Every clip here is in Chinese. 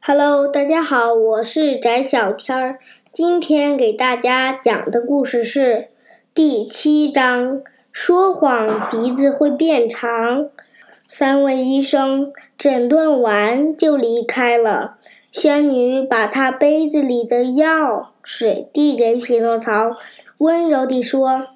Hello，大家好，我是翟小天儿。今天给大家讲的故事是第七章：说谎鼻子会变长。三位医生诊断完就离开了。仙女把她杯子里的药水递给匹诺曹，温柔地说：“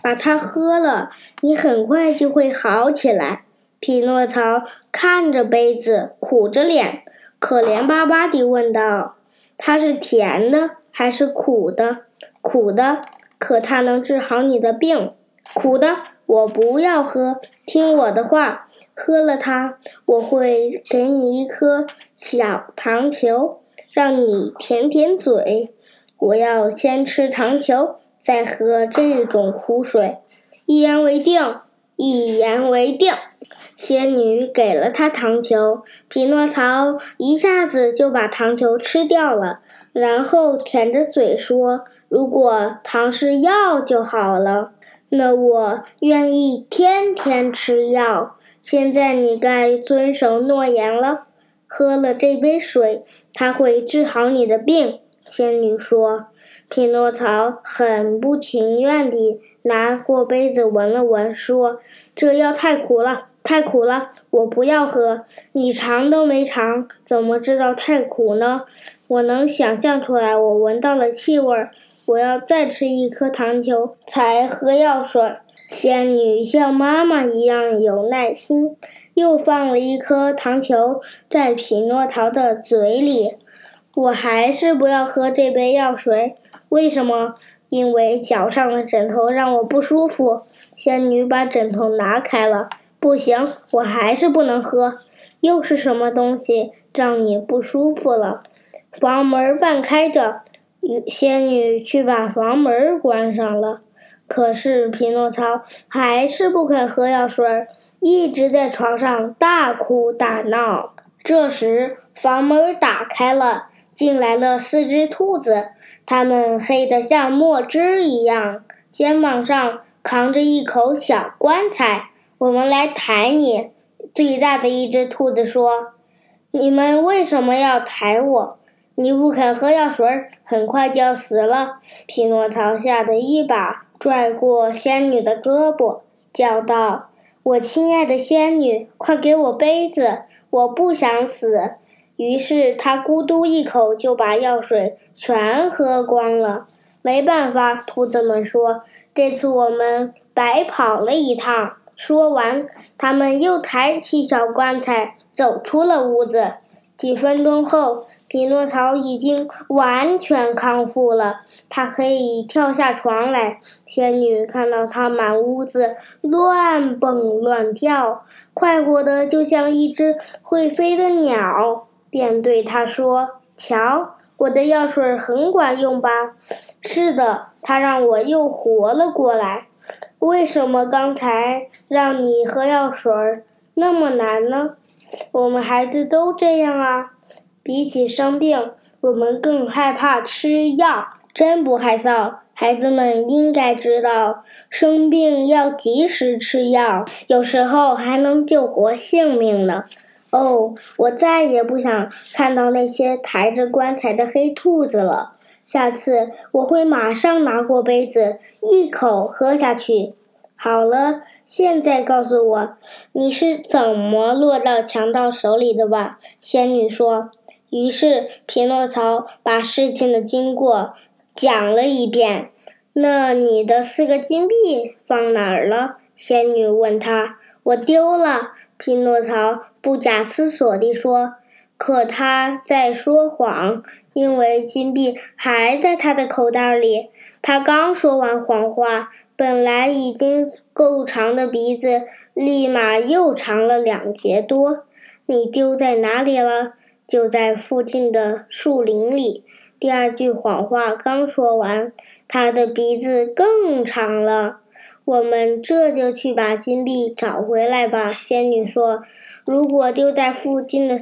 把它喝了，你很快就会好起来。”匹诺曹看着杯子，苦着脸。可怜巴巴地问道：“它是甜的还是苦的？”“苦的，可它能治好你的病。”“苦的，我不要喝。听我的话，喝了它，我会给你一颗小糖球，让你舔舔嘴。我要先吃糖球，再喝这种苦水。一言为定，一言为定。”仙女给了他糖球，匹诺曹一下子就把糖球吃掉了，然后舔着嘴说：“如果糖是药就好了，那我愿意天天吃药。现在你该遵守诺言了，喝了这杯水，它会治好你的病。”仙女说。匹诺曹很不情愿地拿过杯子闻了闻，说：“这药太苦了。”太苦了，我不要喝。你尝都没尝，怎么知道太苦呢？我能想象出来，我闻到了气味。我要再吃一颗糖球才喝药水。仙女像妈妈一样有耐心，又放了一颗糖球在匹诺曹的嘴里。我还是不要喝这杯药水。为什么？因为脚上的枕头让我不舒服。仙女把枕头拿开了。不行，我还是不能喝。又是什么东西让你不舒服了？房门半开着，仙女去把房门关上了。可是匹诺曹还是不肯喝药水，一直在床上大哭大闹。这时房门打开了，进来了四只兔子，它们黑得像墨汁一样，肩膀上扛着一口小棺材。我们来抬你。最大的一只兔子说：“你们为什么要抬我？你不肯喝药水，很快就要死了。”匹诺曹吓得一把拽过仙女的胳膊，叫道：“我亲爱的仙女，快给我杯子，我不想死。”于是他咕嘟一口就把药水全喝光了。没办法，兔子们说：“这次我们白跑了一趟。”说完，他们又抬起小棺材，走出了屋子。几分钟后，匹诺曹已经完全康复了，他可以跳下床来。仙女看到他满屋子乱蹦乱跳，快活的就像一只会飞的鸟，便对他说：“瞧，我的药水很管用吧？”“是的，它让我又活了过来。”为什么刚才让你喝药水那么难呢？我们孩子都这样啊。比起生病，我们更害怕吃药。真不害臊！孩子们应该知道，生病要及时吃药，有时候还能救活性命呢。哦，我再也不想看到那些抬着棺材的黑兔子了。下次我会马上拿过杯子，一口喝下去。好了，现在告诉我，你是怎么落到强盗手里的吧？仙女说。于是匹诺曹把事情的经过讲了一遍。那你的四个金币放哪儿了？仙女问他。我丢了。匹诺曹不假思索地说。可他在说谎，因为金币还在他的口袋里。他刚说完谎话，本来已经够长的鼻子立马又长了两节多。你丢在哪里了？就在附近的树林里。第二句谎话刚说完，他的鼻子更长了。我们这就去把金币找回来吧。仙女说：“如果丢在附近的……”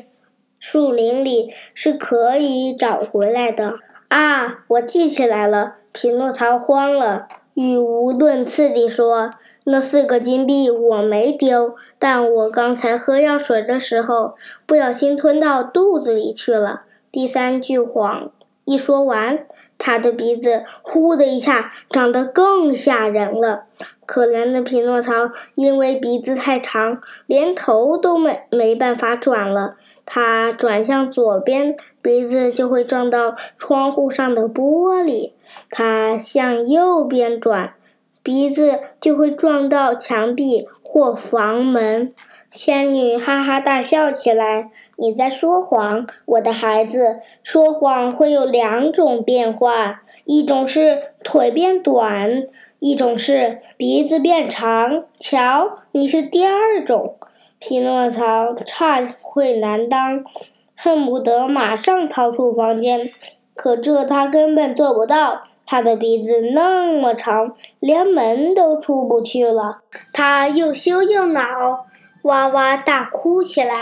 树林里是可以找回来的啊！我记起来了，匹诺曹慌了。语无伦次地说：“那四个金币我没丢，但我刚才喝药水的时候不小心吞到肚子里去了。”第三句谎一说完，他的鼻子呼的一下长得更吓人了。可怜的匹诺曹因为鼻子太长，连头都没没办法转了。他转向左边，鼻子就会撞到窗户上的玻璃；他向右边转，鼻子就会撞到墙壁或房门。仙女哈哈大笑起来：“你在说谎，我的孩子！说谎会有两种变化，一种是腿变短，一种是鼻子变长。瞧，你是第二种。”匹诺曹诧会难当，恨不得马上逃出房间，可这他根本做不到。他的鼻子那么长，连门都出不去了。他又羞又恼。哇哇大哭起来，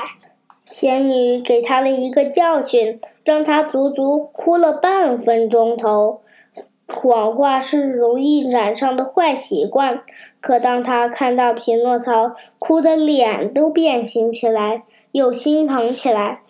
仙女给他了一个教训，让他足足哭了半分钟头。谎话是容易染上的坏习惯，可当他看到匹诺曹哭得脸都变形起来，又心疼起来，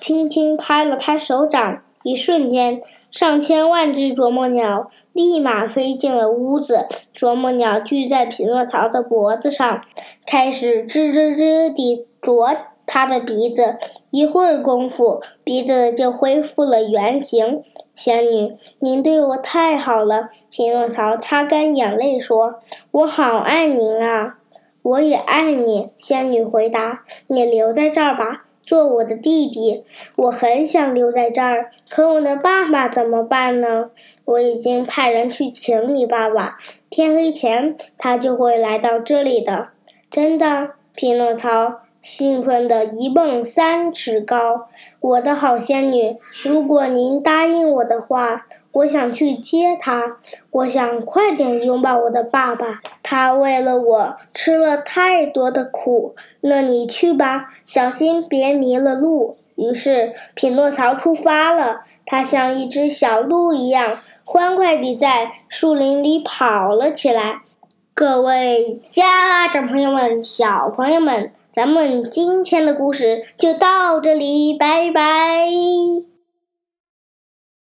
轻轻拍了拍手掌。一瞬间，上千万只啄木鸟立马飞进了屋子。啄木鸟聚在匹诺曹的脖子上，开始吱吱吱地啄他的鼻子。一会儿功夫，鼻子就恢复了原形。仙女，您对我太好了。匹诺曹擦干眼泪说：“我好爱您啊！”我也爱你。仙女回答：“你留在这儿吧。”做我的弟弟，我很想留在这儿，可我的爸爸怎么办呢？我已经派人去请你爸爸，天黑前他就会来到这里的。真的，匹诺曹。兴奋的一蹦三尺高，我的好仙女，如果您答应我的话，我想去接他。我想快点拥抱我的爸爸，他为了我吃了太多的苦。那你去吧，小心别迷了路。于是匹诺曹出发了，他像一只小鹿一样，欢快地在树林里跑了起来。各位家长朋友们，小朋友们。咱们今天的故事就到这里，拜拜。